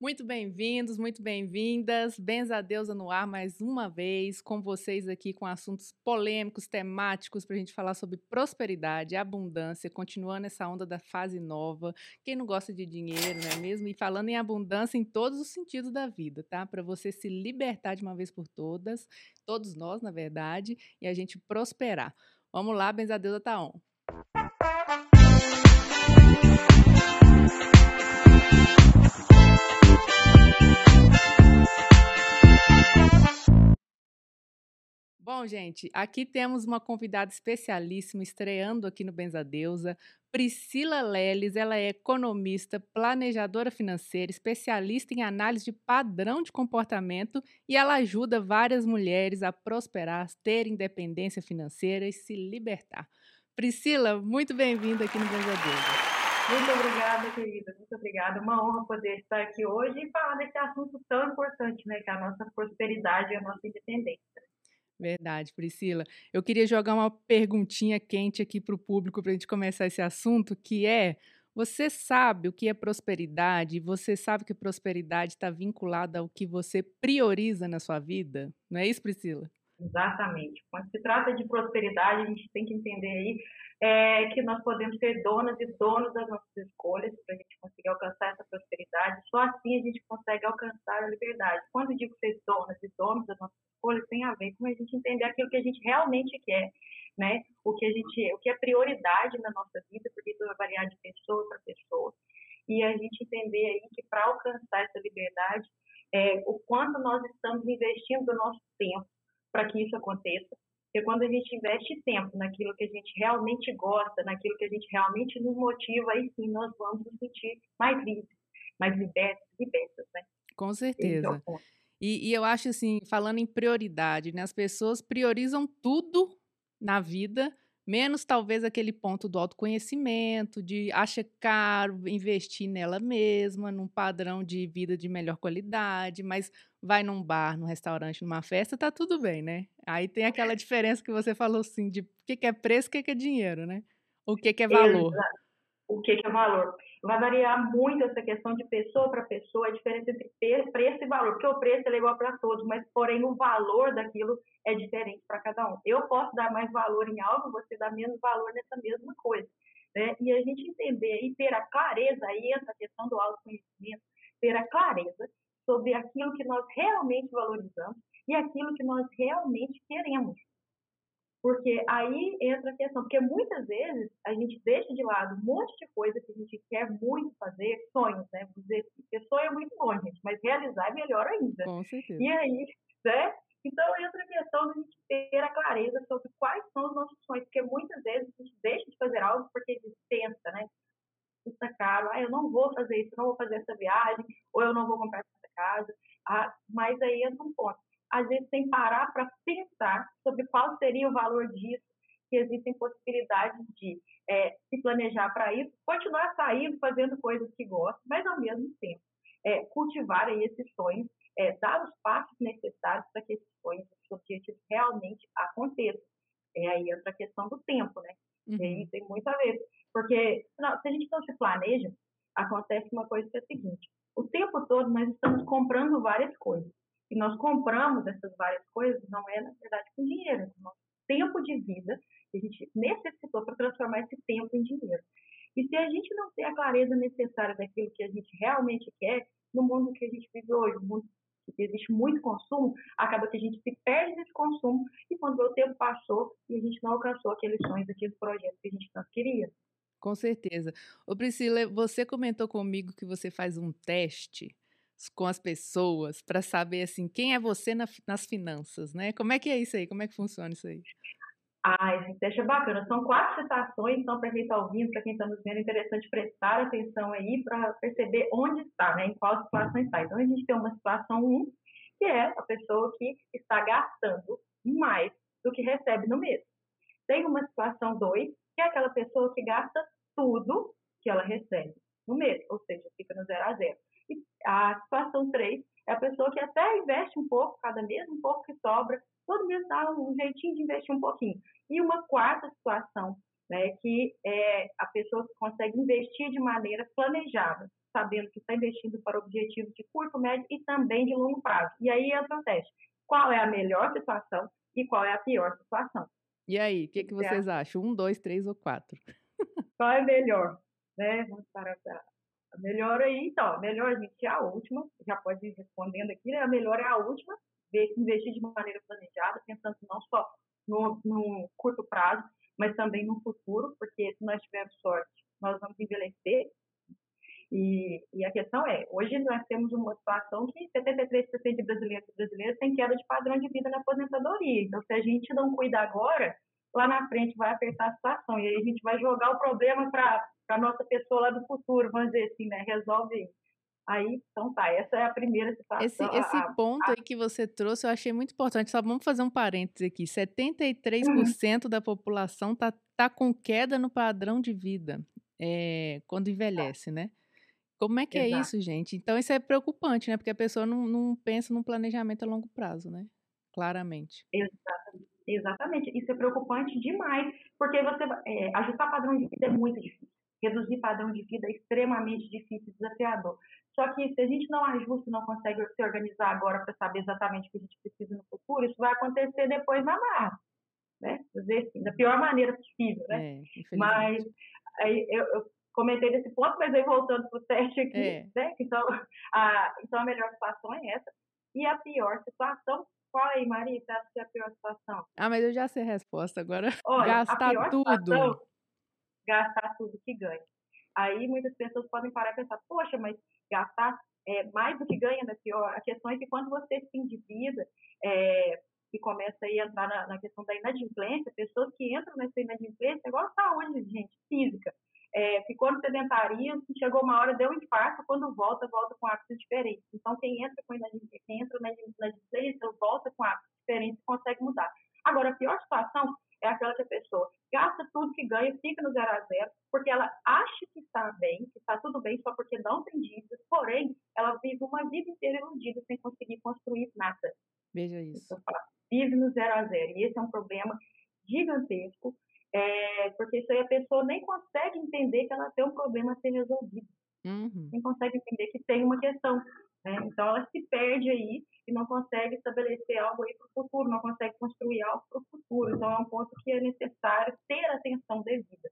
Muito bem-vindos, muito bem-vindas. Benza a Deusa no ar mais uma vez, com vocês aqui com assuntos polêmicos, temáticos, para a gente falar sobre prosperidade, abundância, continuando essa onda da fase nova. Quem não gosta de dinheiro, não é mesmo? E falando em abundância em todos os sentidos da vida, tá? Para você se libertar de uma vez por todas, todos nós, na verdade, e a gente prosperar. Vamos lá, Benza a Deusa tá on. Bom, gente, aqui temos uma convidada especialíssima estreando aqui no Benzadeusa, Priscila Leles. Ela é economista, planejadora financeira, especialista em análise de padrão de comportamento e ela ajuda várias mulheres a prosperar, ter independência financeira e se libertar. Priscila, muito bem-vinda aqui no Benzadeusa. Muito obrigada, querida. Muito obrigada. Uma honra poder estar aqui hoje e falar desse assunto tão importante, né, que é a nossa prosperidade e a nossa independência. Verdade, Priscila. Eu queria jogar uma perguntinha quente aqui para o público para a gente começar esse assunto, que é: você sabe o que é prosperidade? Você sabe que prosperidade está vinculada ao que você prioriza na sua vida? Não é isso, Priscila? Exatamente. Quando se trata de prosperidade, a gente tem que entender aí é, que nós podemos ser donas e donos das nossas escolhas para a gente conseguir alcançar essa prosperidade. Só assim a gente consegue alcançar a liberdade. Quando eu digo ser donas e donos das nossas escolhas, tem a ver com a gente entender aquilo que a gente realmente quer, né? O que a gente, o que é prioridade na nossa vida, porque isso vai variar de pessoa para pessoa. E a gente entender aí que para alcançar essa liberdade, é, o quanto nós estamos investindo do nosso tempo para que isso aconteça porque quando a gente investe tempo naquilo que a gente realmente gosta, naquilo que a gente realmente nos motiva, aí sim nós vamos nos sentir mais livres, mais libertos, libertas, né? Com certeza. É e, e, eu acho assim, falando em prioridade, né? As pessoas priorizam tudo na vida Menos talvez aquele ponto do autoconhecimento, de acha caro investir nela mesma, num padrão de vida de melhor qualidade, mas vai num bar, num restaurante, numa festa, tá tudo bem, né? Aí tem aquela diferença que você falou assim, de o que, é preço, o que, é dinheiro, né? O que, é valor. Exato. O que é valor. Vai variar muito essa questão de pessoa para pessoa, a diferença entre preço e valor, porque o preço é igual para todos, mas porém o valor daquilo é diferente para cada um. Eu posso dar mais valor em algo, você dá menos valor nessa mesma coisa. Né? E a gente entender e ter a clareza, aí essa questão do autoconhecimento, ter a clareza sobre aquilo que nós realmente valorizamos e aquilo que nós realmente queremos. Porque aí entra a questão, porque muitas vezes a gente deixa de lado um monte de coisa que a gente quer muito fazer, sonhos, né? Dizer assim, porque sonho é muito bom, gente, mas realizar é melhor ainda. Com certeza. E aí, né? Então entra a questão de a gente ter a clareza sobre quais são os nossos sonhos, porque muitas vezes a gente deixa de fazer algo porque a gente pensa, né? Custa caro, ah, eu não vou fazer isso, não vou fazer essa viagem, ou eu não vou comprar essa casa. Ah, mas aí entra um ponto às vezes sem parar para pensar sobre qual seria o valor disso, que existem possibilidades de é, se planejar para isso, continuar saindo, fazendo coisas que gosta, mas ao mesmo tempo é, cultivar aí esses sonhos, é, dar os passos necessários para que esses sonhos, esses objetivos realmente aconteçam. É aí entra a questão do tempo, né? Uhum. Tem muito a ver. Porque não, se a gente não se planeja, acontece uma coisa que é a seguinte: o tempo todo nós estamos comprando várias coisas e nós compramos essas várias coisas, não é, na verdade, com dinheiro, é com o nosso tempo de vida que a gente necessitou para transformar esse tempo em dinheiro. E se a gente não tem a clareza necessária daquilo que a gente realmente quer, no mundo que a gente vive hoje, no mundo que existe muito consumo, acaba que a gente se perde nesse consumo e quando o tempo passou e a gente não alcançou aqueles sonhos, aqueles projetos que a gente tanto queria. Com certeza. Ô Priscila, você comentou comigo que você faz um teste com as pessoas para saber assim quem é você na, nas finanças, né? Como é que é isso aí? Como é que funciona isso aí? Ah, teste é bacana. São quatro citações, então para quem está ouvindo, para quem está nos vendo, é interessante prestar atenção aí para perceber onde está, né? Em qual situação está. Então a gente tem uma situação 1, um, que é a pessoa que está gastando mais do que recebe no mês. Tem uma situação 2, que é aquela pessoa que gasta tudo que ela recebe no mês, ou seja, fica no zero a zero. A situação 3 é a pessoa que até investe um pouco, cada mês um pouco que sobra, todo mês dá um jeitinho de investir um pouquinho. E uma quarta situação, né, que é a pessoa que consegue investir de maneira planejada, sabendo que está investindo para objetivos de curto, médio e também de longo prazo. E aí entra o teste. Qual é a melhor situação e qual é a pior situação? E aí, o que, que vocês acham? Um, dois, três ou quatro? Qual é melhor? Né? Vamos para a melhor aí, então, melhor a gente é a última, já pode ir respondendo aqui, né? A melhor é a última, investir de maneira planejada, pensando não só no, no curto prazo, mas também no futuro, porque se nós tivermos sorte, nós vamos envelhecer. E, e a questão é, hoje nós temos uma situação que 73% de brasileiros e brasileiras têm queda de padrão de vida na aposentadoria. Então, se a gente não cuidar agora, lá na frente vai apertar a situação. E aí a gente vai jogar o problema para a nossa pessoa lá do futuro, vamos dizer assim, né? Resolve Aí, então tá, essa é a primeira situação. Esse, esse a, ponto a... aí que você trouxe eu achei muito importante. Só vamos fazer um parêntese aqui. 73% uhum. da população tá, tá com queda no padrão de vida é, quando tá. envelhece, né? Como é que é Exato. é isso, gente? Então, isso é preocupante, né? Porque a pessoa não, não pensa num planejamento a longo prazo, né? Claramente. Exatamente. Exatamente. Isso é preocupante demais, porque você é, ajustar padrão de vida é muito difícil. Reduzir padrão de vida é extremamente difícil, desafiador. Só que se a gente não ajusta, não consegue se organizar agora para saber exatamente o que a gente precisa no futuro, isso vai acontecer depois na marra, né? Dizer assim, da pior maneira possível, né? É, mas aí eu, eu, comentei nesse ponto, mas aí voltando para o teste aqui, é. né? Então a, então a melhor situação é essa. E a pior situação, qual aí, Maria, você acha que é a pior situação? Ah, mas eu já sei a resposta agora. Olha, gastar tudo. Situação, gastar tudo que ganha. Aí muitas pessoas podem parar e pensar, poxa, mas gastar é, mais do que ganha, né? Pior. A questão é que quando você se endivida é, e começa a entrar na, na, questão da inadimplência, pessoas que entram nessa inadimplência, igual a saúde, gente, física. É, ficou no sedentarismo, chegou uma hora, deu um infarto, quando volta, volta com hábitos diferentes. Então, quem entra com inadimplência, quem entra na inadimplência, volta com hábitos diferentes, consegue mudar. Agora, a pior situação é aquela que a pessoa gasta tudo que ganha, fica no zero a zero, porque ela acha que está bem, que está tudo bem só porque não tem dívidas, porém, ela vive uma vida inteira iludida sem conseguir construir nada. Veja isso. vive no zero a zero. E esse é um problema gigantesco, é, porque isso aí a pessoa nem consegue entender que ela tem um problema a ser resolvido. Uhum. Nem consegue entender que tem uma questão. Né? Então, ela se perde aí e não consegue estabelecer algo aí para o futuro, não consegue construir algo para o futuro. Então, é um ponto que é necessário ter atenção devida.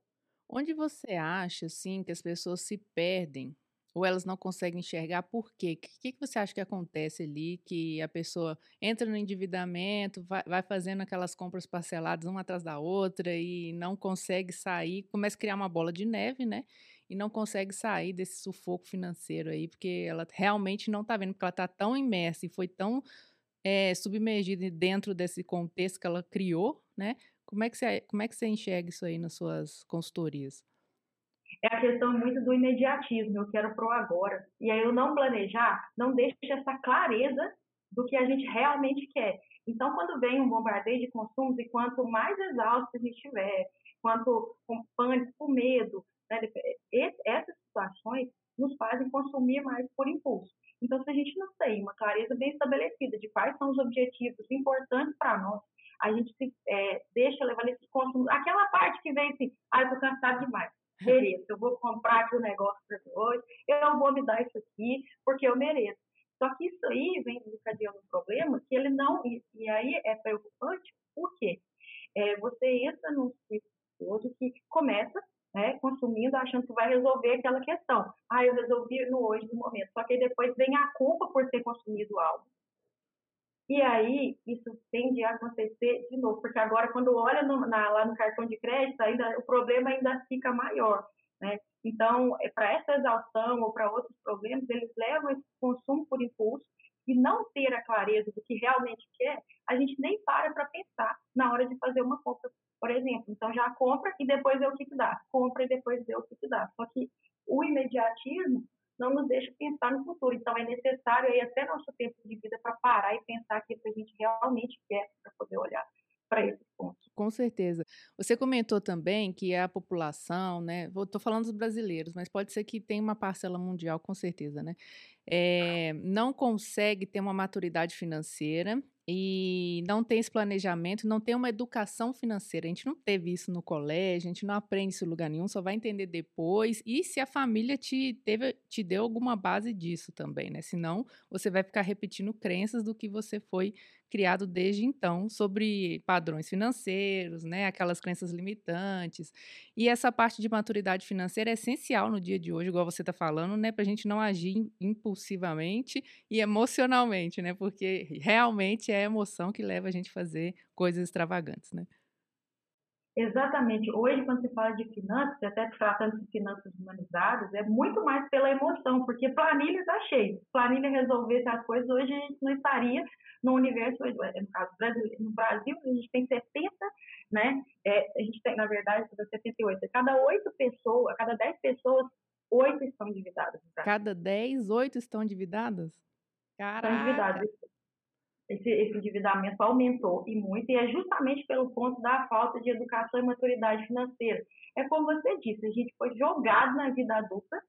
Onde você acha, assim, que as pessoas se perdem ou elas não conseguem enxergar por quê? O que, que você acha que acontece ali, que a pessoa entra no endividamento, vai, vai, fazendo aquelas compras parceladas uma atrás da outra e não consegue sair, começa a criar uma bola de neve, né? E não consegue sair desse sufoco financeiro aí, porque ela realmente não está vendo, porque ela está tão imersa e foi tão é, submergida dentro desse contexto que ela criou, né? Como é que você, como é que você enxerga isso aí nas suas consultorias? É a questão muito do imediatismo, eu quero pro agora. E aí eu não planejar, não deixa essa clareza do que a gente realmente quer. Então, quando vem um bombardeio de consumos, e quanto mais exausto a gente estiver, quanto com pânico, com medo, né? essas situações nos fazem consumir mais por impulso. Então, se a gente não tem uma clareza bem estabelecida de quais são os objetivos importantes para nós, a gente se é, deixa levar nesses consumos. Aquela parte que vem assim, ah, eu tô cansado demais. Beleza, eu vou comprar aqui o um negócio para hoje, eu vou me dar isso aqui, porque eu mereço. Só que isso aí vem desencadeando um problema que ele não. E, e aí é preocupante, por quê? É, você entra num ciclo que começa né, consumindo, achando que vai resolver aquela questão. Ah, eu resolvi no hoje, no momento. Só que depois vem a culpa por ter consumido algo. E aí, isso tende a acontecer de novo, porque agora, quando olha no, na, lá no cartão de crédito, ainda, o problema ainda fica maior. Né? Então, é, para essa exaustão ou para outros problemas, eles levam esse consumo por impulso e não ter a clareza do que realmente quer, a gente nem para para pensar na hora de fazer uma compra, por exemplo. Então, já compra e depois vê o que, que dá. Compra e depois vê o que, que dá. Só que o imediatismo não nos deixa pensar no futuro. Então, é necessário aí até nosso tempo de vida para parar e pensar aquilo que a gente realmente quer para poder olhar para esse ponto. Com certeza. Você comentou também que a população, né? Estou falando dos brasileiros, mas pode ser que tenha uma parcela mundial, com certeza, né? É, não consegue ter uma maturidade financeira e não tem esse planejamento, não tem uma educação financeira. A gente não teve isso no colégio, a gente não aprende isso em lugar nenhum, só vai entender depois. E se a família te, teve, te deu alguma base disso também, né? Senão você vai ficar repetindo crenças do que você foi criado desde então sobre padrões financeiros, né, aquelas crenças limitantes. E essa parte de maturidade financeira é essencial no dia de hoje, igual você está falando, né, para a gente não agir impulsivamente e emocionalmente, né, porque realmente é a emoção que leva a gente a fazer coisas extravagantes, né. Exatamente. Hoje, quando se fala de finanças, até tratando de finanças humanizadas, é muito mais pela emoção, porque planilha está cheio. Planilha resolvesse as coisas, hoje a gente não estaria no universo, no caso brasileiro, no Brasil, a gente tem 70, né? É, a gente tem, na verdade, 78. Cada oito pessoas, cada 10 pessoas, oito estão endividadas. Cada 10, oito estão endividadas? Caraca! Estão endividadas esse, esse endividamento aumentou e muito, e é justamente pelo ponto da falta de educação e maturidade financeira. É como você disse, a gente foi jogado na vida adulta,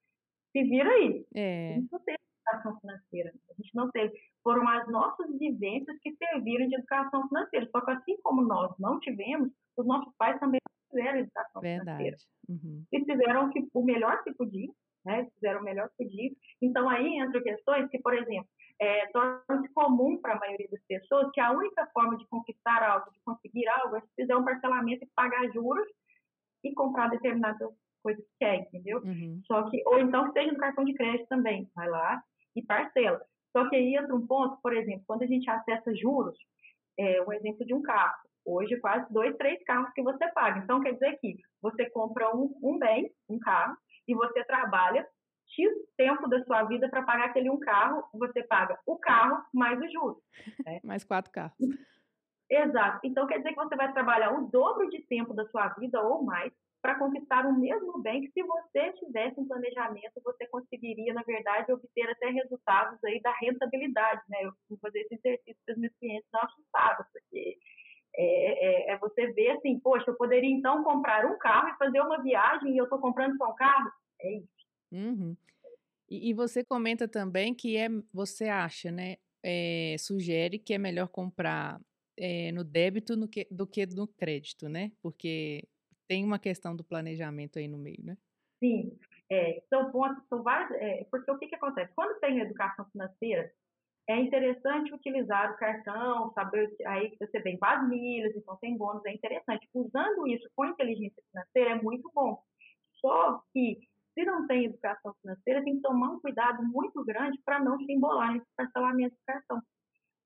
se vira aí. É. A gente não teve educação financeira, a gente não teve. Foram as nossas vivências que serviram de educação financeira. Só que assim como nós não tivemos, os nossos pais também tiveram educação Verdade. financeira. Uhum. E fizeram o melhor que podiam, né? Fizeram o melhor que podiam. Então aí entram questões que, por exemplo, é, torna-se comum para a maioria das pessoas que a única forma de conquistar algo, de conseguir algo, é fazer um parcelamento e pagar juros e comprar determinadas coisas que quer, entendeu? Uhum. Só que, ou então que seja no cartão de crédito também, vai lá e parcela. Só que aí entra um ponto, por exemplo, quando a gente acessa juros, é, um exemplo de um carro, hoje quase dois, três carros que você paga. Então quer dizer que você compra um, um bem, um carro, e você trabalha X tempo da sua vida para pagar aquele um carro, você paga o carro mais os juros. Né? mais quatro carros. Exato. Então quer dizer que você vai trabalhar o dobro de tempo da sua vida ou mais para conquistar o mesmo bem que se você tivesse um planejamento, você conseguiria, na verdade, obter até resultados aí da rentabilidade, né? Eu vou fazer esse exercício para os meus clientes não assustados, porque é, é, é, você ver assim, poxa, eu poderia então comprar um carro e fazer uma viagem e eu estou comprando só um carro? É isso. Uhum. E, e, você comenta também que é, você acha, né? É, sugere que é melhor comprar é, no débito no que, do que no crédito, né? Porque tem uma questão do planejamento aí no meio, né? Sim, é, são pontos, são vários, é, porque o que, que acontece? Quando tem educação financeira, é interessante utilizar o cartão, saber aí que você vem as milhas, então tem bônus, é interessante. Usando isso com inteligência financeira é muito bom. Só que se não tem educação financeira, tem que tomar um cuidado muito grande para não se embolar nesse parcelamento do cartão.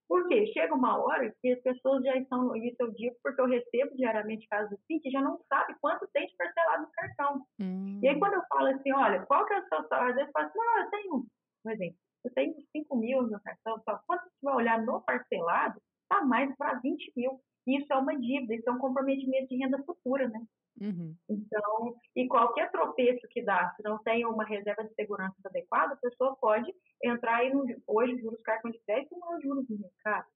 Por quê? Chega uma hora que as pessoas já estão, isso eu digo porque eu recebo diariamente casos assim, que já não sabe quanto tem de parcelado no cartão. Hum. E aí quando eu falo assim, olha, qual que é o seu salário? Eu falo assim, não, eu tenho, por exemplo, eu tenho 5 mil no cartão, só quando você vai olhar no parcelado, está mais para 20 mil. Isso é uma dívida, isso é um comprometimento de renda futura, né? Uhum. Então, e qualquer tropeço que dá, se não tem uma reserva de segurança adequada, a pessoa pode entrar aí no, hoje juros cartão de crédito não é juros de mercado.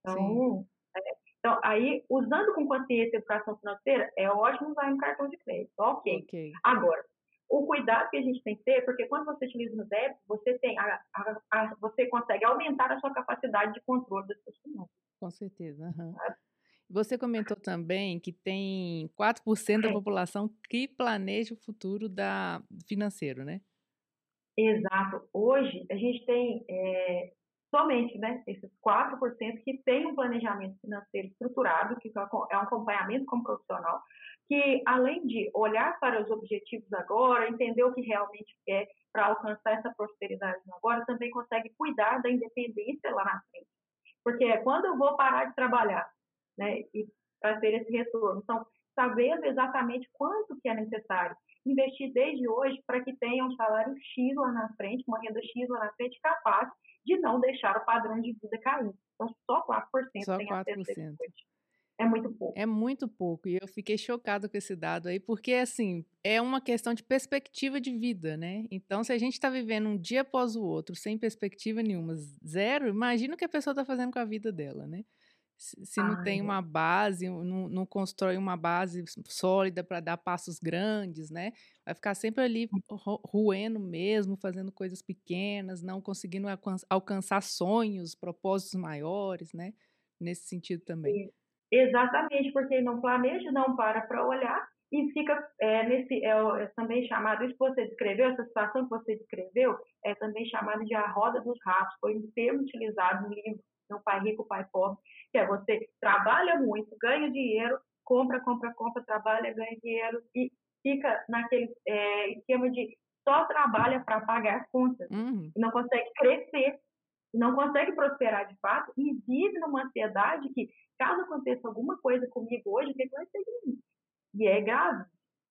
Então, é, então, aí, usando com consciência a educação financeira, é ótimo usar um cartão de crédito. Ok. okay. Agora, o cuidado que a gente tem que ter, porque quando você utiliza no débito, você tem a, a, a, você consegue aumentar a sua capacidade de controle das suas finanças. Com certeza. Uhum. Você comentou também que tem 4% da população que planeja o futuro da, financeiro, né? Exato. Hoje, a gente tem é, somente né, esses 4% que tem um planejamento financeiro estruturado, que é um acompanhamento como profissional, que além de olhar para os objetivos agora, entender o que realmente quer para alcançar essa prosperidade agora, também consegue cuidar da independência lá na frente. Porque é quando eu vou parar de trabalhar, né, e para ter esse retorno. Então, saber exatamente quanto que é necessário investir desde hoje para que tenha um salário X lá na frente, uma renda X lá na frente capaz de não deixar o padrão de vida cair. Então, só 4% só tem 4%. acesso É muito pouco. É muito pouco. E eu fiquei chocado com esse dado aí, porque, assim, é uma questão de perspectiva de vida, né? Então, se a gente está vivendo um dia após o outro, sem perspectiva nenhuma, zero, imagina o que a pessoa está fazendo com a vida dela, né? Se não tem uma base, não, não constrói uma base sólida para dar passos grandes, né? Vai ficar sempre ali ruendo mesmo, fazendo coisas pequenas, não conseguindo alcançar sonhos, propósitos maiores, né? nesse sentido também. Exatamente, porque não planeja, não para para olhar e fica é, nesse é, é, também chamado isso que você descreveu essa situação que você descreveu é também chamado de a roda dos ratos. Foi um termo utilizado no livro não pai rico pai pobre que é você trabalha muito ganha dinheiro compra compra compra trabalha ganha dinheiro e fica naquele é, esquema de só trabalha para pagar contas. Uhum. não consegue crescer não consegue prosperar de fato e vive numa ansiedade que caso aconteça alguma coisa comigo hoje o que vai ser de mim e é grave.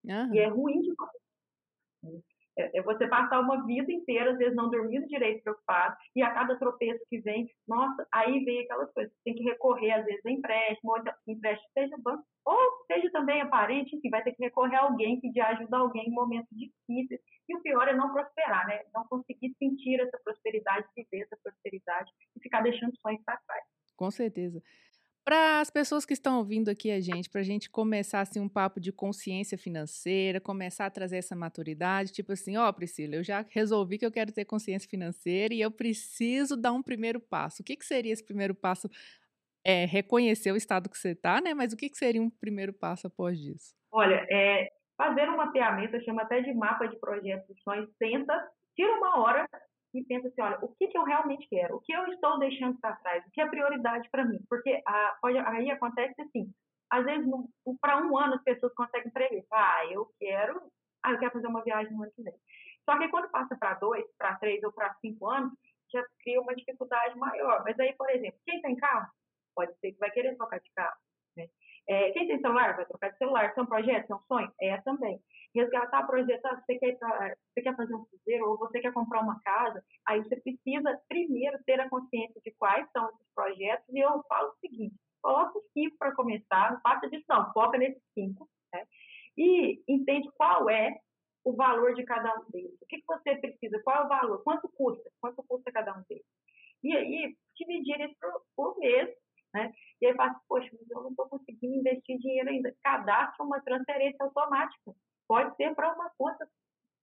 Uhum. E é ruim demais. É, é você passar uma vida inteira, às vezes não dormindo direito, preocupado, e a cada tropeço que vem, nossa, aí vem aquelas coisas. Tem que recorrer, às vezes, a empréstimo, ou empréstimo seja banco, ou seja também a parente, que vai ter que recorrer a alguém, pedir ajuda a alguém em momentos difíceis. E o pior é não prosperar, né? Não conseguir sentir essa prosperidade, viver essa prosperidade e ficar deixando sonhos para trás. Com certeza. Para as pessoas que estão ouvindo aqui a gente, para a gente começar assim, um papo de consciência financeira, começar a trazer essa maturidade, tipo assim, ó, oh, Priscila, eu já resolvi que eu quero ter consciência financeira e eu preciso dar um primeiro passo. O que, que seria esse primeiro passo? É, reconhecer o estado que você está, né? Mas o que, que seria um primeiro passo após isso? Olha, é, fazer um mapeamento, eu chamo até de mapa de projetos de sonhos, tenta, tira uma hora e pensa assim, olha, o que, que eu realmente quero? O que eu estou deixando para trás? O que é prioridade para mim? Porque a, pode, aí acontece assim, às vezes para um ano as pessoas conseguem prever, ah, eu quero, ah, eu quero fazer uma viagem no ano que vem. Só que quando passa para dois, para três ou para cinco anos, já cria uma dificuldade maior. Mas aí, por exemplo, quem tem carro, pode ser que vai querer trocar de carro. Né? É, quem tem celular, vai trocar de celular. São projetos, são sonhos? É também resgatar, projetar, você quer, você quer fazer um cruzeiro ou você quer comprar uma casa, aí você precisa primeiro ter a consciência de quais são esses projetos e eu falo o seguinte, coloca os cinco para começar, não passa disso não, foca nesses cinco, né? e entende qual é o valor de cada um deles, o que, que você precisa, qual é o valor, quanto custa, quanto custa cada um deles. E aí, dividir isso por, por mês, né? E aí fala, poxa, mas eu não estou conseguindo investir dinheiro ainda. Cadastra uma transferência automática pode ser para uma conta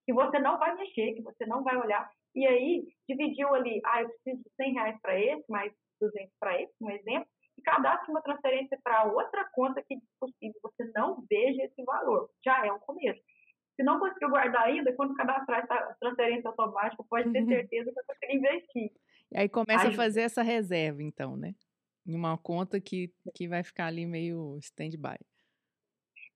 que você não vai mexer, que você não vai olhar. E aí, dividiu ali, ah, eu preciso de 100 reais para esse, mais 200 para esse, um exemplo, e cadastre uma transferência para outra conta que, possível, você não veja esse valor. Já é um começo. Se não conseguiu guardar ainda, quando cadastrar essa transferência automática, pode ter uhum. certeza que você consegue investir. E aí começa aí, a fazer essa reserva, então, né? Em uma conta que, que vai ficar ali meio stand-by.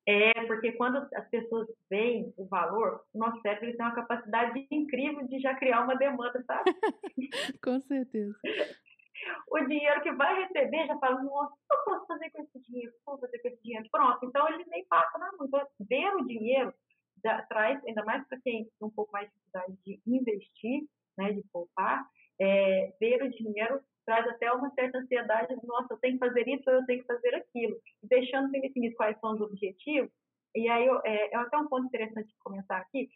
É porque quando as pessoas veem o valor, o nosso cérebro tem uma capacidade incrível de já criar uma demanda, sabe? com certeza. o dinheiro que vai receber já fala, nossa, o que eu posso fazer com esse dinheiro? O que eu posso fazer com esse dinheiro? Pronto, então ele nem passa na mão. Então, ver o dinheiro da, traz, ainda mais para quem tem um pouco mais de dificuldade de investir, né, de poupar, é, ver o dinheiro traz até uma certa ansiedade, nossa, eu tenho que fazer isso ou eu tenho que fazer aquilo. deixando bem definido quais são os objetivos, e aí eu, é, é até um ponto interessante de comentar aqui,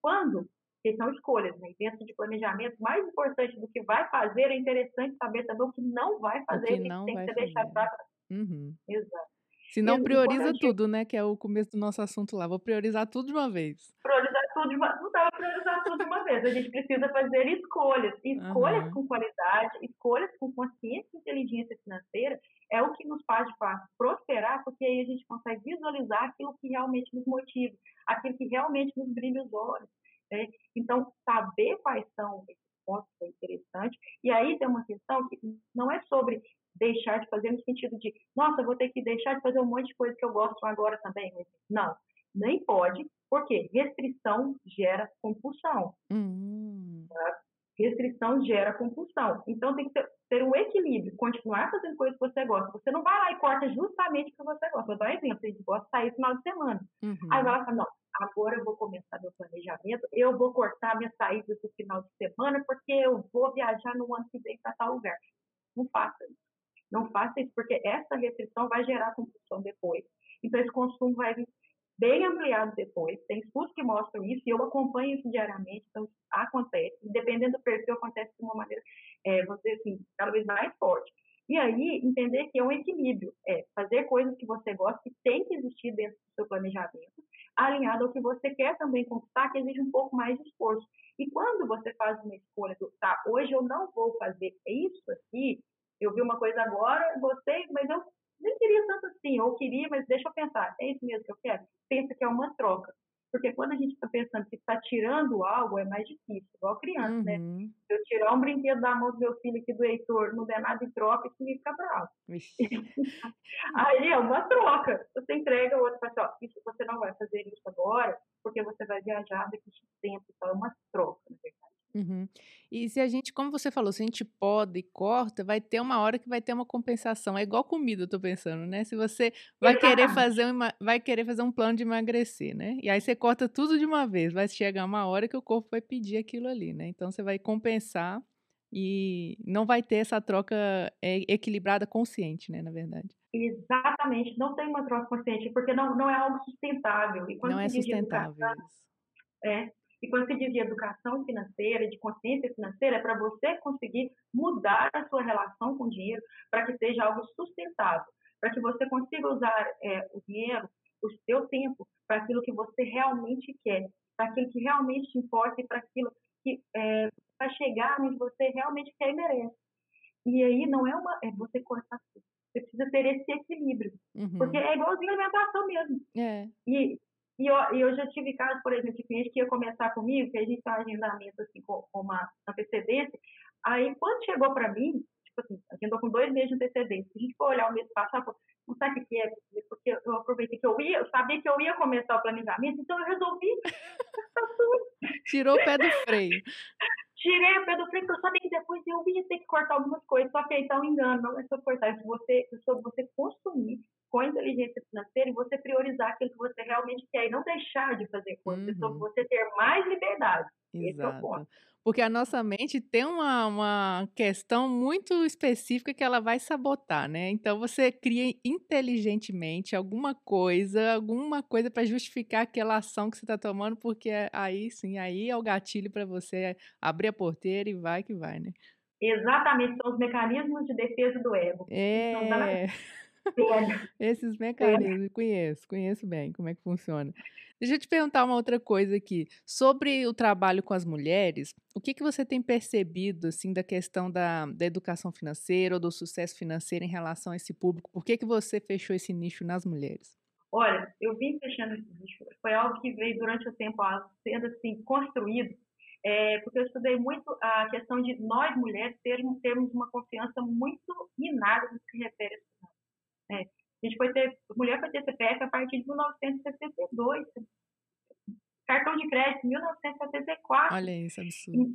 quando, que são escolhas, né, dentro de planejamento, mais importante do que vai fazer, é interessante saber também o que não vai fazer, o que, não tem vai que ser deixado para Uhum. Exato. Se não prioriza tudo, né? Que é o começo do nosso assunto lá. Vou priorizar tudo de uma vez. Priorizar tudo de uma Não dá para priorizar tudo de uma vez. A gente precisa fazer escolhas. Escolhas uhum. com qualidade, escolhas com consciência e inteligência financeira é o que nos faz, de fato, prosperar, porque aí a gente consegue visualizar aquilo que realmente nos motiva, aquilo que realmente nos brilha os olhos. Né? Então, saber quais são esses pontos é interessante. E aí tem uma questão que não é sobre deixar de fazer no sentido de, nossa, vou ter que deixar de fazer um monte de coisa que eu gosto agora também. Não, nem pode, porque restrição gera compulsão. Uhum. Tá? Restrição gera compulsão. Então tem que ter, ter, um equilíbrio, continuar fazendo coisas que você gosta. Você não vai lá e corta justamente o que você gosta. Vou dar um exemplo, a gente gosta de sair no final de semana. Uhum. Aí vai lá e fala, não, agora eu vou começar meu planejamento, eu vou cortar minhas saídas do final de semana, porque eu vou viajar no ano que vem para tal lugar. Não faça isso. Não faça isso, porque essa restrição vai gerar compulsão depois. Então, esse consumo vai vir bem ampliado depois. Tem estudos que mostram isso e eu acompanho isso diariamente, então acontece. Dependendo do perfil, acontece de uma maneira, é, dizer assim, cada vez mais forte. E aí, entender que é um equilíbrio, é fazer coisas que você gosta, que tem que existir dentro do seu planejamento, alinhado ao que você quer também conquistar, que exige um pouco mais de esforço. E quando você faz uma escolha do, tá, hoje eu não vou fazer isso aqui, eu vi uma coisa agora, gostei, mas eu nem queria tanto assim, ou queria, mas deixa eu pensar, é isso mesmo que eu quero? Pensa que é uma troca. Porque quando a gente está pensando que está tirando algo, é mais difícil, igual criança, né? uhum. né? Se eu tirar um brinquedo da mão do meu filho aqui do Heitor, não der nada em troca, isso me fica bravo. Aí é uma troca. Você entrega, o outro fala assim, ó, isso, você não vai fazer isso agora, porque você vai viajar daqui a tempo. Então, é uma troca, na verdade. Uhum. E se a gente, como você falou, se a gente poda e corta, vai ter uma hora que vai ter uma compensação. É igual comida, eu tô pensando, né? Se você vai querer fazer uma, vai querer fazer um plano de emagrecer, né? E aí você corta tudo de uma vez, vai chegar uma hora que o corpo vai pedir aquilo ali, né? Então você vai compensar e não vai ter essa troca é, equilibrada consciente, né, na verdade. Exatamente, não tem uma troca consciente, porque não, não é algo sustentável. não é sustentável. É, e quando se diz de educação financeira, de consciência financeira, é para você conseguir mudar a sua relação com o dinheiro para que seja algo sustentável, para que você consiga usar é, o dinheiro, o seu tempo, para aquilo que você realmente quer, para aquilo que realmente te importa e para aquilo que é, vai chegar onde você realmente quer e merece. E aí não é uma é você cortar tudo. Você precisa ter esse equilíbrio. Uhum. Porque é igualzinho alimentação mesmo. É. E e eu, eu já tive casos, por exemplo, de cliente que ia começar comigo, que a gente faz agendamento assim, com, uma antecedência. Aí, quando chegou para mim, tipo assim, agendou com dois meses de antecedência. Se a gente for olhar o mês passado, não sabe o que é, porque eu aproveitei que eu ia, eu sabia que eu ia começar o planejamento, então eu resolvi. Tirou o pé do freio. Tirei o pé do freio, porque eu sabia que depois eu ia ter que cortar algumas coisas. Só que aí tá um engano, não é só cortar, é você, é só você consumir com inteligência financeira e você priorizar aquilo que você realmente quer e não deixar de fazer coisas, uhum. você ter mais liberdade. Exato. É o ponto. Porque a nossa mente tem uma, uma questão muito específica que ela vai sabotar, né? Então você cria inteligentemente alguma coisa, alguma coisa para justificar aquela ação que você está tomando, porque aí sim, aí é o gatilho para você abrir a porteira e vai que vai, né? Exatamente, são os mecanismos de defesa do ego. É. Esses mecanismos, conheço, conheço bem como é que funciona. Deixa eu te perguntar uma outra coisa aqui. Sobre o trabalho com as mulheres, o que, que você tem percebido, assim, da questão da, da educação financeira ou do sucesso financeiro em relação a esse público? Por que, que você fechou esse nicho nas mulheres? Olha, eu vim fechando esse nicho. Foi algo que veio durante o tempo sendo, assim, construído é, porque eu estudei muito a questão de nós mulheres termos, termos uma confiança muito minada no que refere a é, a gente foi ter, mulher foi ter CPF a partir de 1962. Cartão de crédito, 1974. Olha isso, absurdo.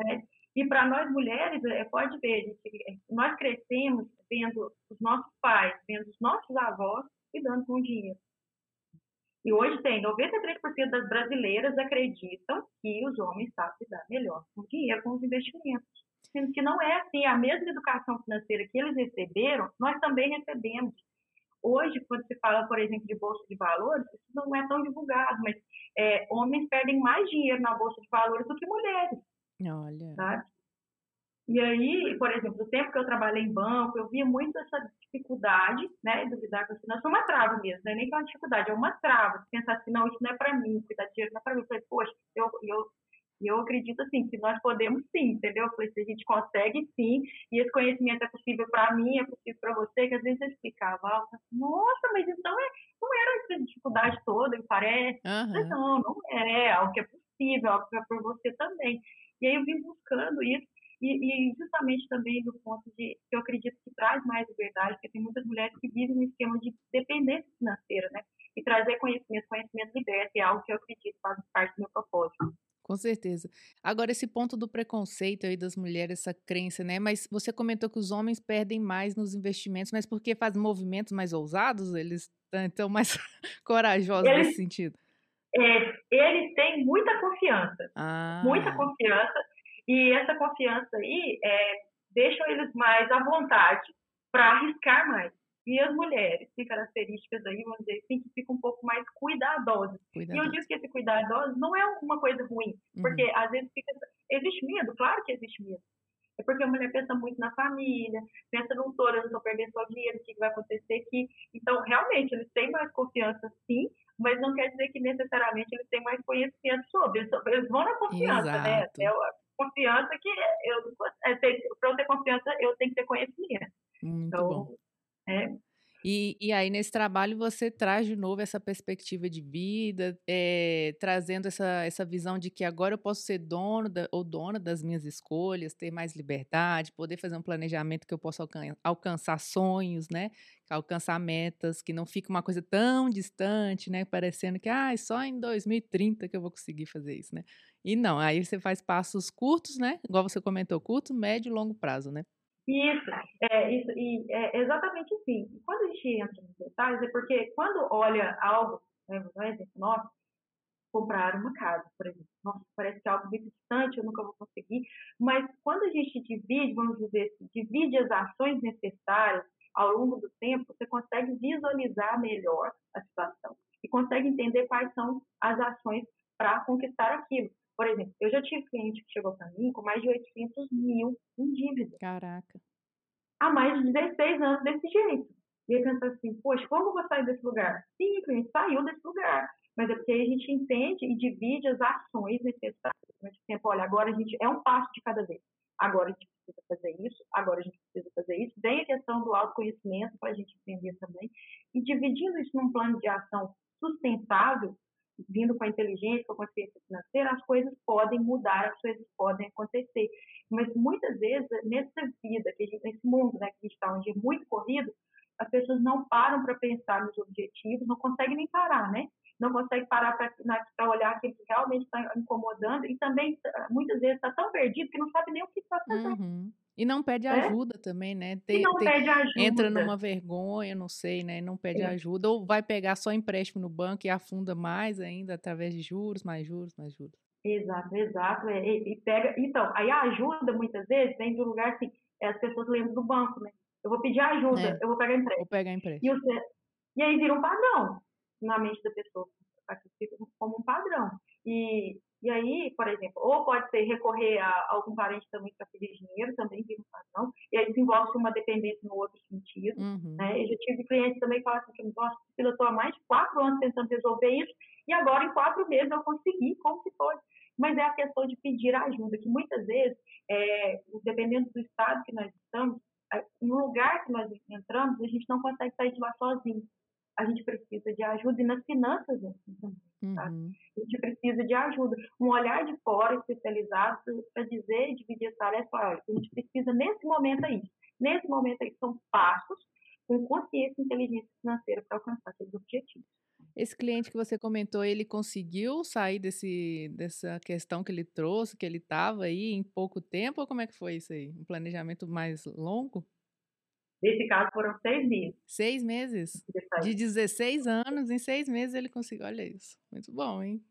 É, e para nós mulheres, é, pode ver, gente, é, nós crescemos vendo os nossos pais, vendo os nossos avós cuidando com dinheiro. E hoje tem 93% das brasileiras acreditam que os homens sabem dar melhor com dinheiro, com os investimentos sendo que não é assim. A mesma educação financeira que eles receberam, nós também recebemos. Hoje, quando se fala, por exemplo, de bolsa de valores, isso não é tão divulgado, mas é, homens perdem mais dinheiro na bolsa de valores do que mulheres. Olha. Sabe? E aí, por exemplo, no tempo que eu trabalhei em banco, eu via muito essa dificuldade, né, de lidar com isso. Não é uma trava mesmo, não é nem que é uma dificuldade, é uma trava. Pensar assim, não, isso não é para mim, cuidar de dinheiro não é para mim. Eu falei, poxa, eu, eu e eu acredito, assim, que nós podemos sim, entendeu? Porque se a gente consegue sim, e esse conhecimento é possível para mim, é possível para você, que às vezes eu explicava, nossa, mas então é, não era essa dificuldade toda, me parece. Uhum. Não, não é, algo que é possível, algo que é por você também. E aí eu vim buscando isso, e, e, justamente também do ponto de que eu acredito que traz mais liberdade, porque tem muitas mulheres que vivem no esquema de dependência financeira, né? E trazer conhecimento, conhecimento liberta é algo que eu acredito faz parte do meu propósito. Com certeza. Agora, esse ponto do preconceito aí das mulheres, essa crença, né? Mas você comentou que os homens perdem mais nos investimentos, mas porque fazem movimentos mais ousados? Eles estão mais corajosos eles, nesse sentido? É, eles têm muita confiança. Ah. Muita confiança. E essa confiança aí é, deixa eles mais à vontade para arriscar mais. E as mulheres têm características aí, vamos dizer assim, que ficam um pouco mais cuidadosas. Cuidadosa. E eu digo que esse cuidadoso não é uma coisa ruim, uhum. porque uhum. às vezes fica. Existe medo, claro que existe medo. É porque a mulher pensa muito na família, pensa no todo, eu não estou perdendo só dinheiro, o que vai acontecer aqui. Então, realmente, eles têm mais confiança, sim, mas não quer dizer que necessariamente eles têm mais conhecimento sobre. Eles vão na confiança, né? Exato. né? É a confiança que eu, é, para eu ter confiança, eu tenho que ter conhecimento. Muito então, bom. É, e, e aí, nesse trabalho, você traz de novo essa perspectiva de vida, é, trazendo essa, essa visão de que agora eu posso ser dono da, ou dona das minhas escolhas, ter mais liberdade, poder fazer um planejamento que eu possa alcan alcançar sonhos, né? Alcançar metas, que não fique uma coisa tão distante, né? Parecendo que ah, só em 2030 que eu vou conseguir fazer isso, né? E não, aí você faz passos curtos, né? Igual você comentou, curto, médio e longo prazo, né? Isso, é, isso, e é exatamente assim. Quando a gente entra nos detalhes, é porque quando olha algo, né, um exemplo nosso, comprar uma casa, por exemplo. Nossa, parece é algo muito distante, eu nunca vou conseguir. Mas quando a gente divide, vamos dizer assim, divide as ações necessárias ao longo do tempo, você consegue visualizar melhor a situação e consegue entender quais são as ações para conquistar aquilo. Por exemplo, eu já tive cliente que chegou para mim com mais de 800 mil em dívida. Caraca. Há mais de 16 anos desse jeito. E ele pensa assim, poxa, como eu vou sair desse lugar? Sim, o cliente saiu desse lugar. Mas é porque a gente entende e divide as ações necessárias. A gente tempo, olha, agora a gente é um passo de cada vez. Agora a gente precisa fazer isso, agora a gente precisa fazer isso. Vem a questão do autoconhecimento para a gente entender também. E dividindo isso num plano de ação sustentável, vindo com a inteligência, com a consciência financeira, as coisas podem mudar, as coisas podem acontecer. Mas muitas vezes, nessa vida, que gente, nesse mundo né, que está, onde é muito corrido, as pessoas não param para pensar nos objetivos, não conseguem nem parar, né? Não conseguem parar para olhar aquilo que realmente está incomodando e também, muitas vezes, está tão perdido que não sabe nem o que está fazendo. Uhum. E não pede é? ajuda também, né? Tem, e não tem, pede ajuda. Entra numa vergonha, não sei, né? Não pede é. ajuda. Ou vai pegar só empréstimo no banco e afunda mais ainda, através de juros, mais juros, mais juros. Exato, exato. É, e, e, pega. Então, aí a ajuda, muitas vezes, vem do lugar assim, é, as pessoas lembram do banco, né? Eu vou pedir ajuda, é. eu vou pegar empréstimo. Vou pegar empréstimo. E, você, e aí vira um padrão na mente da pessoa. Fica como um padrão. E, e aí, por exemplo, ou pode ser recorrer a algum parente também para pedir dinheiro, também vira um padrão, e aí desenvolve uma dependência no outro sentido. Uhum. Né? Eu já tive clientes também que falam assim, que, nossa, eu estou há mais de quatro anos tentando resolver isso, e agora em quatro meses eu consegui, como que foi? Mas é a questão de pedir ajuda, que muitas vezes, é, dependendo do estado que nós estamos, no lugar que nós entramos, a gente não consegue sair de lá sozinho a gente precisa de ajuda e nas finanças assim, também. Tá? Uhum. A gente precisa de ajuda, um olhar de fora especializado para dizer dividir essa tarefa. Olha, a gente precisa nesse momento aí. Nesse momento aí são passos com consciência e inteligência financeira para alcançar aqueles objetivos. Esse cliente que você comentou, ele conseguiu sair desse, dessa questão que ele trouxe, que ele estava aí em pouco tempo, ou como é que foi isso aí? Um planejamento mais longo? Nesse caso, foram seis meses. Seis meses? De 16 anos, em seis meses ele conseguiu. Olha isso. Muito bom, hein?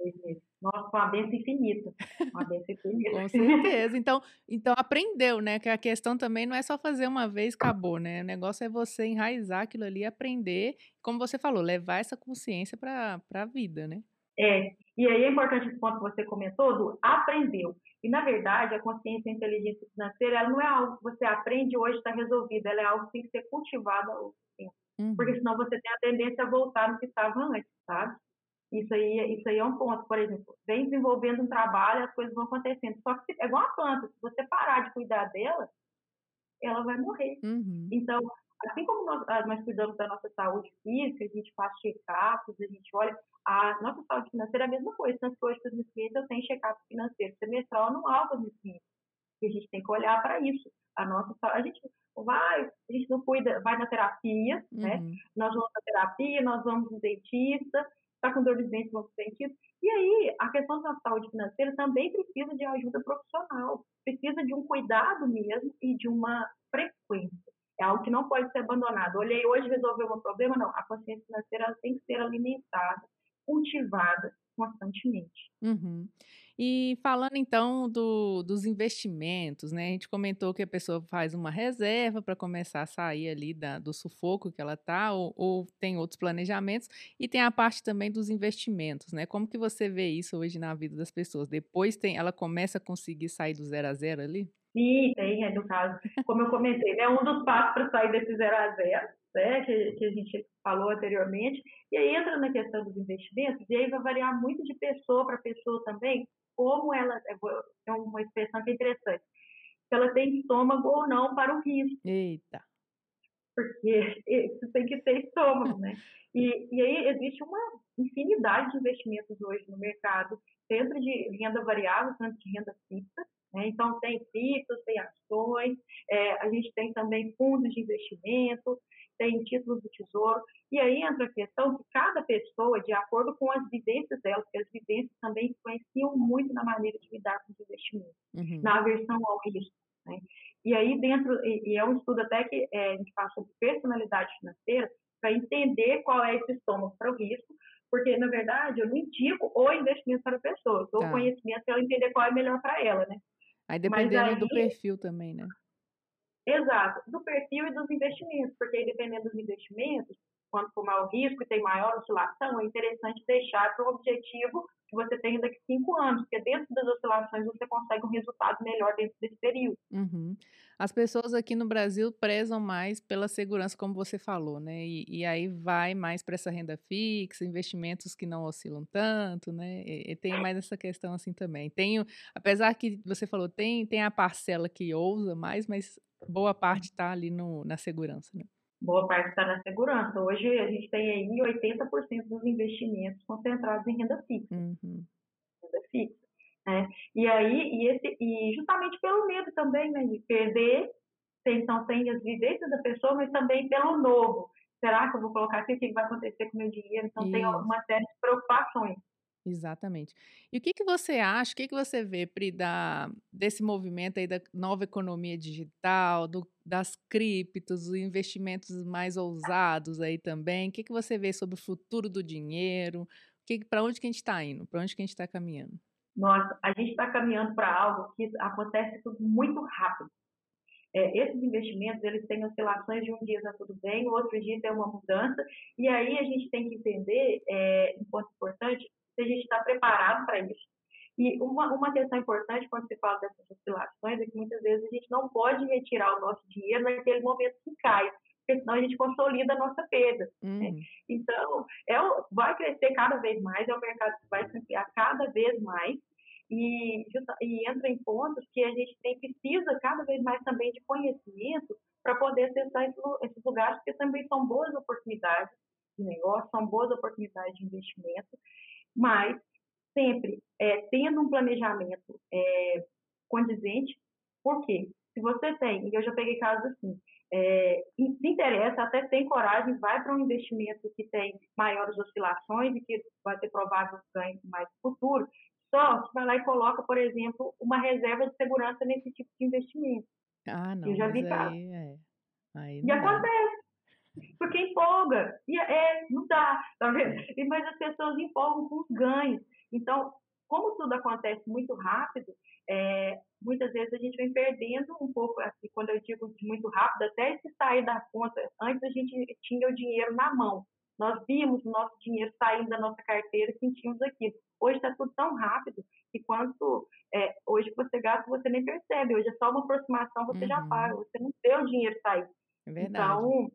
Seis meses. Nossa, uma benção infinita. Uma benção infinita. Com certeza. Então, então, aprendeu, né? Que a questão também não é só fazer uma vez acabou, né? O negócio é você enraizar aquilo ali, aprender, como você falou, levar essa consciência para a vida, né? É, e aí é importante esse ponto que você comentou, do aprendeu. E, na verdade, a consciência e a inteligência financeira, ela não é algo que você aprende hoje está resolvido, ela é algo que tem que ser cultivado ao tempo. Uhum. Porque senão você tem a tendência a voltar no que estava antes, sabe? Isso aí, isso aí é um ponto. Por exemplo, vem desenvolvendo um trabalho, as coisas vão acontecendo. Só que é igual a planta, se você parar de cuidar dela, ela vai morrer. Uhum. Então, assim como nós, ah, nós, cuidamos da nossa saúde física, a gente faz check-ups, a gente olha, a nossa saúde financeira é a mesma coisa. Tanto que hoje, para os meus clientes, eu tenho check-up financeiro semestral anual para os meus clientes. E a gente tem que olhar para isso. A nossa a gente vai, a gente não cuida, vai na terapia, né? uhum. né? Nós vamos na terapia, nós vamos no dentista, está com dor de dente, vamos no dentista. E aí, a questão da saúde financeira também precisa de ajuda profissional, precisa de um cuidado mesmo e de uma frequência. É algo que não pode ser abandonado. Olhei hoje resolver um problema, não. A consciência financeira tem que ser alimentada, cultivada constantemente. Uhum. E falando então do, dos investimentos, né? A gente comentou que a pessoa faz uma reserva para começar a sair ali da, do sufoco que ela está, ou, ou, tem outros planejamentos, e tem a parte também dos investimentos, né? Como que você vê isso hoje na vida das pessoas? Depois tem, ela começa a conseguir sair do zero a zero ali? Sim, tem, é, no caso, como eu comentei, é né, um dos passos para sair desse zero a zero, né, que, que a gente falou anteriormente, e aí entra na questão dos investimentos, e aí vai variar muito de pessoa para pessoa também, como ela, é uma expressão que é interessante, se ela tem estômago ou não para o risco. Eita! Porque você tem que ter estômago, né? E, e aí existe uma infinidade de investimentos hoje no mercado, tanto de renda variável quanto de renda fixa. Né? Então, tem criptos, tem ações, é, a gente tem também fundos de investimento, tem títulos do tesouro. E aí entra a questão que cada pessoa, de acordo com as vivências dela, porque as vivências também influenciam muito na maneira de lidar com os investimentos, uhum. na aversão ao risco. Né? E aí dentro, e, e, é um estudo até que é, a gente fala sobre personalidade financeira, para entender qual é esse estômago para o risco, porque, na verdade, eu não indico o investimento para a pessoa, dou tá. conhecimento para ela entender qual é melhor para ela, né? Aí dependendo aí, do perfil também, né? Exato, do perfil e dos investimentos, porque aí dependendo dos investimentos, quando for maior risco e tem maior oscilação, é interessante deixar para o objetivo que você tem daqui a cinco anos, porque dentro das oscilações você consegue um resultado melhor dentro desse período. Uhum. As pessoas aqui no Brasil prezam mais pela segurança, como você falou, né? E, e aí vai mais para essa renda fixa, investimentos que não oscilam tanto, né? E, e, tem mais essa questão assim também. Tem, apesar que você falou, tem, tem a parcela que ousa mais, mas boa parte está ali no, na segurança, né? boa parte está na segurança. Hoje a gente tem aí 80% dos investimentos concentrados em renda fixa. Uhum. Renda fixa. Né? E aí, e, esse, e justamente pelo medo também, né, de perder, então tem as vivências da pessoa, mas também pelo novo. Será que eu vou colocar aqui? O que vai acontecer com o meu dinheiro? Então Isso. tem uma série de preocupações. Exatamente. E o que, que você acha, o que, que você vê, Pri, da, desse movimento aí da nova economia digital, do, das criptos, os investimentos mais ousados aí também? O que, que você vê sobre o futuro do dinheiro? Para onde que a gente está indo? Para onde que a gente está caminhando? Nossa, a gente está caminhando para algo que acontece tudo muito rápido. É, esses investimentos, eles têm oscilações de um dia está tudo bem, outro dia tem uma mudança, e aí a gente tem que entender, é, um ponto importante, se a gente está preparado para isso. E uma, uma questão importante quando se fala dessas oscilações é que muitas vezes a gente não pode retirar o nosso dinheiro naquele momento que cai, porque senão a gente consolida a nossa perda. Uhum. Né? Então, é, vai crescer cada vez mais, é um mercado que vai se ampliar cada vez mais, e, e entra em pontos que a gente tem, precisa cada vez mais também de conhecimento para poder acessar esses lugares, porque também são boas oportunidades de negócio, são boas oportunidades de investimento, mas sempre é, tendo um planejamento é, condizente, por quê? Se você tem, e eu já peguei casos assim, é, se interessa, até tem coragem, vai para um investimento que tem maiores oscilações e que vai ter provável ganho mais no futuro, só que vai lá e coloca, por exemplo, uma reserva de segurança nesse tipo de investimento. Ah, não. Eu já vi. Aí, é. aí e acontece porque empolga. E é, não dá, tá vendo? Mas as pessoas empolgam com os ganhos. Então, como tudo acontece muito rápido, é, muitas vezes a gente vem perdendo um pouco, assim, quando eu digo muito rápido, até se sair da conta, antes a gente tinha o dinheiro na mão. Nós vimos o nosso dinheiro saindo da nossa carteira e sentimos aquilo. Hoje está tudo tão rápido que quanto é, hoje você gasta, você nem percebe. Hoje é só uma aproximação, você uhum. já paga, você não vê o dinheiro sair. É verdade. Então,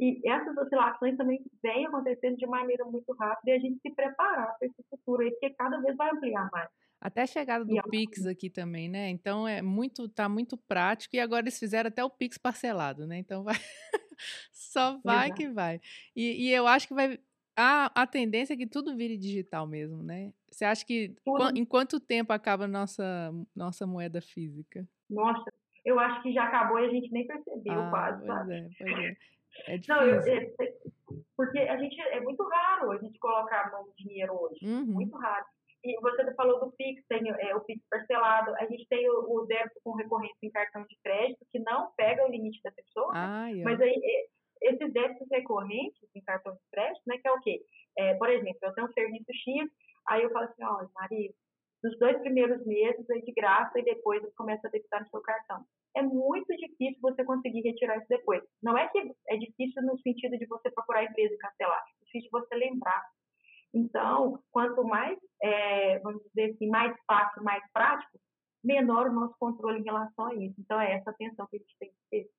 e essas oscilações também vêm acontecendo de maneira muito rápida e a gente se preparar para esse futuro aí, porque cada vez vai ampliar mais. Até a chegada do Pix aqui também, né? Então é muito, tá muito prático e agora eles fizeram até o Pix parcelado, né? Então vai, só vai Exato. que vai. E, e, eu acho que vai a, a tendência é que tudo vire digital mesmo, né? Você acha que em quanto tempo acaba nossa nossa moeda física? Nossa, eu acho que já acabou e a gente nem percebeu ah, quase. Pois sabe? é, pois é. É difícil. Não, eu, eu, porque a gente é muito raro a gente colocar a mão de dinheiro hoje. Uhum. Muito raro. E você falou do Pix, tem é, o Pix parcelado, a gente tem o, o, débito com recorrência em cartão de crédito, que não pega o limite da pessoa, ah, mas aí esses débitos recorrentes em cartão de crédito, né, que é o quê? É, por exemplo, eu tenho um serviço X, aí eu falo assim, olha, Maria, nos dois primeiros meses é de graça e depois começa a debitar no seu cartão é muito difícil você conseguir retirar isso depois. Não é que é difícil no sentido de você procurar a empresa e cancelar, é difícil de você lembrar. Então, quanto mais, é, vamos dizer assim, mais fácil, mais prático, menor o nosso controle em relação a isso. Então, é essa atenção que a gente tem que ter.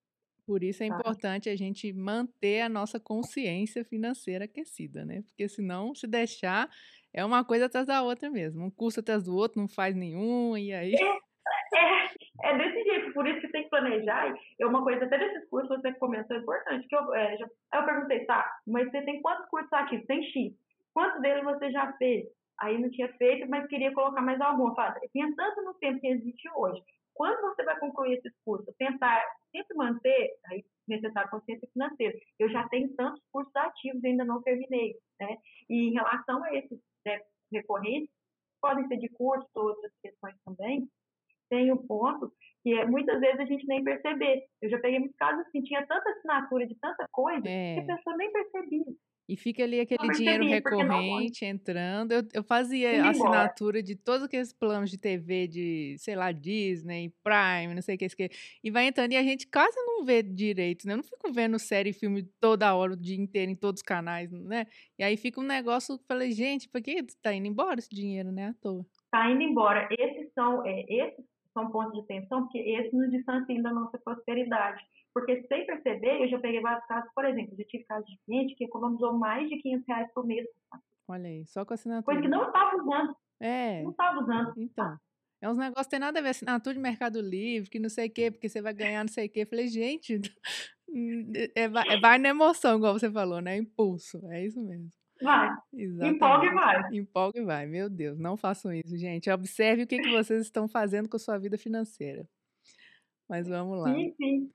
Por isso é tá? importante a gente manter a nossa consciência financeira aquecida, né? Porque senão, se deixar, é uma coisa atrás da outra mesmo. Um curso atrás do outro, não faz nenhum, e aí. É É, é desse jeito, por isso que tem que planejar. E uma coisa até desses cursos você comentou importante, que eu, é, já, eu perguntei, tá, mas você tem quantos cursos aqui? Tem X. Quantos deles você já fez? Aí não tinha feito, mas queria colocar mais algum. Fala, pensando no tempo que existe hoje, quando você vai concluir esses cursos? Tentar sempre manter, aí necessário consciência financeira. Eu já tenho tantos cursos ativos, ainda não terminei, né? E em relação a esses recorrentes, podem ser de curso, outras questões também, tem um ponto que é, muitas vezes a gente nem perceber. Eu já peguei muitos casos assim, tinha tanta assinatura de tanta coisa é. que a pessoa nem percebia. E fica ali aquele dinheiro recorrente entrando. Eu, eu fazia assinatura de todos aqueles planos de TV de, sei lá, Disney, Prime, não sei o que, que. E vai entrando e a gente quase não vê direito, né? Eu não fico vendo série e filme toda hora, o dia inteiro, em todos os canais, né? E aí fica um negócio que eu falei, gente, por que tá indo embora esse dinheiro, né? À toa. Tá indo embora. Esses são, é, esses são pontos de tensão, porque esses nos distanciam da nossa prosperidade. Porque sem perceber, eu já peguei vários casos, por exemplo, eu já tive casos de cliente que economizou mais de 500 reais por mês. Olha aí, só com assinatura. Coisa que não estava usando. É. Não estava usando. Então. É uns negócios que tem nada a ver, assinatura de Mercado Livre, que não sei o quê, porque você vai ganhar não sei o quê. Eu falei, gente, é, é, vai na emoção, igual você falou, né? Impulso, é isso mesmo. Vai. Exatamente. Empolga e vai. Empolga e vai. Meu Deus, não façam isso, gente. Observe o que, que vocês estão fazendo com a sua vida financeira. Mas vamos lá. Sim, sim.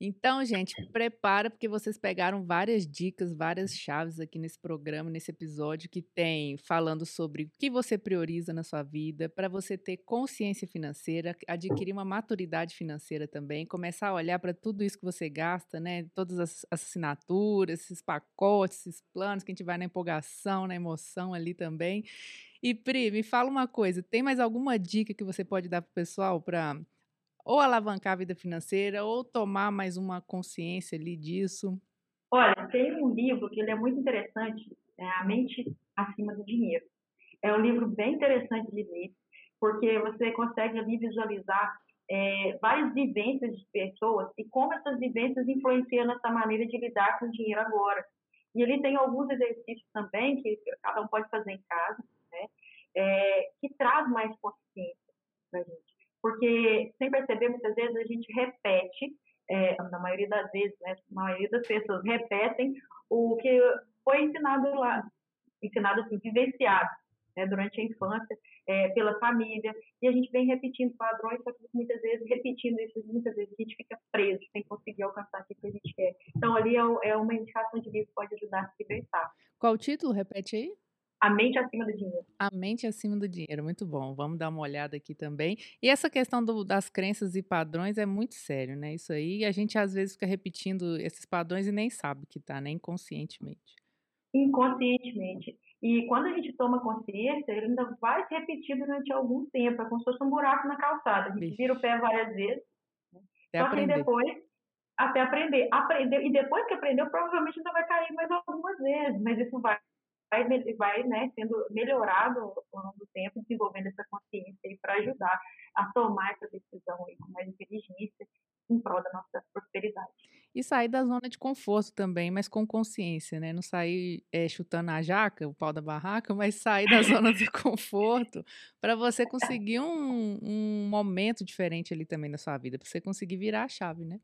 Então, gente, prepara porque vocês pegaram várias dicas, várias chaves aqui nesse programa, nesse episódio que tem falando sobre o que você prioriza na sua vida, para você ter consciência financeira, adquirir uma maturidade financeira também, começar a olhar para tudo isso que você gasta, né? Todas as assinaturas, esses pacotes, esses planos que a gente vai na empolgação, na emoção ali também. E Pri, me fala uma coisa, tem mais alguma dica que você pode dar para o pessoal para ou alavancar a vida financeira, ou tomar mais uma consciência ali disso? Olha, tem um livro que ele é muito interessante, é A Mente Acima do Dinheiro. É um livro bem interessante de ler, porque você consegue ali visualizar é, várias vivências de pessoas e como essas vivências influenciam nessa maneira de lidar com o dinheiro agora. E ele tem alguns exercícios também que cada um pode fazer em casa, né, é, que traz mais consciência para a gente porque sem perceber, muitas vezes a gente repete, é, na maioria das vezes, né, a maioria das pessoas repetem o que foi ensinado lá, ensinado assim, vivenciado né, durante a infância, é, pela família, e a gente vem repetindo padrões, só que muitas vezes, repetindo isso, muitas vezes a gente fica preso, sem conseguir alcançar aquilo que a gente quer. Então, ali é, é uma indicação de livro que pode ajudar a se libertar. Qual o título? Repete aí. A mente acima do dinheiro. A mente acima do dinheiro, muito bom. Vamos dar uma olhada aqui também. E essa questão do, das crenças e padrões é muito sério, né? Isso aí, a gente às vezes fica repetindo esses padrões e nem sabe que tá, né? Inconscientemente. Inconscientemente. E quando a gente toma consciência, ele ainda vai se repetir durante algum tempo. É como se fosse um buraco na calçada. A gente vira o pé várias vezes. Até Só aprender. que depois, até aprender. aprender. E depois que aprendeu, provavelmente ainda vai cair mais algumas vezes. Mas isso vai vai, vai né, sendo melhorado ao longo do tempo, desenvolvendo essa consciência para ajudar a tomar essa decisão aí com mais inteligência em prol da nossa prosperidade. E sair da zona de conforto também, mas com consciência, né? Não sair é, chutando a jaca, o pau da barraca, mas sair da zona de conforto para você conseguir um, um momento diferente ali também na sua vida, para você conseguir virar a chave, né?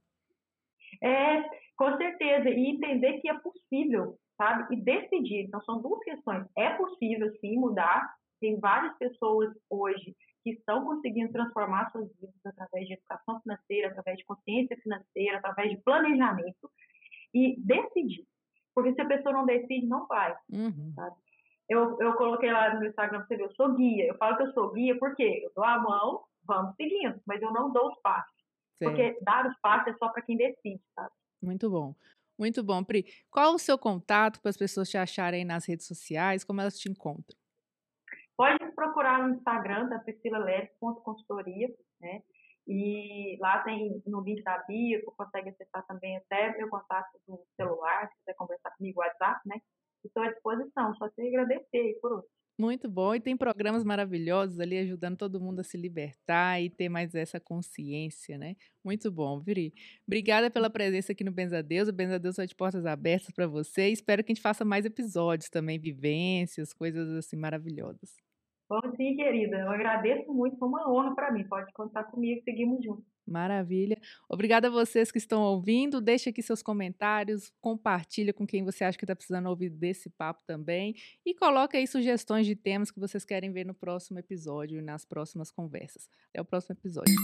É, com certeza. E entender que é possível sabe? E decidir. Então, são duas questões. É possível, sim, mudar. Tem várias pessoas hoje que estão conseguindo transformar suas vidas através de educação financeira, através de consciência financeira, através de planejamento. E decidir. Porque se a pessoa não decide, não vai. Uhum. Sabe? Eu, eu coloquei lá no Instagram você ver, eu sou guia. Eu falo que eu sou guia porque eu dou a mão, vamos seguindo, mas eu não dou os passos. Porque dar os passos é só para quem decide, sabe? Muito bom. Muito bom, Pri. Qual o seu contato para as pessoas te acharem nas redes sociais? Como elas te encontram? Pode procurar no Instagram da Priscila consultoria, né? E lá tem no link da bio, você consegue acessar também até meu contato do celular, se quiser conversar comigo, WhatsApp, né? Estou à disposição, só te agradecer por hoje. Muito bom. E tem programas maravilhosos ali ajudando todo mundo a se libertar e ter mais essa consciência, né? Muito bom, Viri. Obrigada pela presença aqui no Benzadeus. O Benzadeus vai de portas abertas para você. Espero que a gente faça mais episódios também, vivências, coisas assim maravilhosas. Vamos sim, querida. Eu agradeço muito, foi uma honra para mim. Pode contar comigo, seguimos juntos. Maravilha. Obrigada a vocês que estão ouvindo. Deixe aqui seus comentários, compartilha com quem você acha que está precisando ouvir desse papo também e coloque aí sugestões de temas que vocês querem ver no próximo episódio e nas próximas conversas. Até o próximo episódio.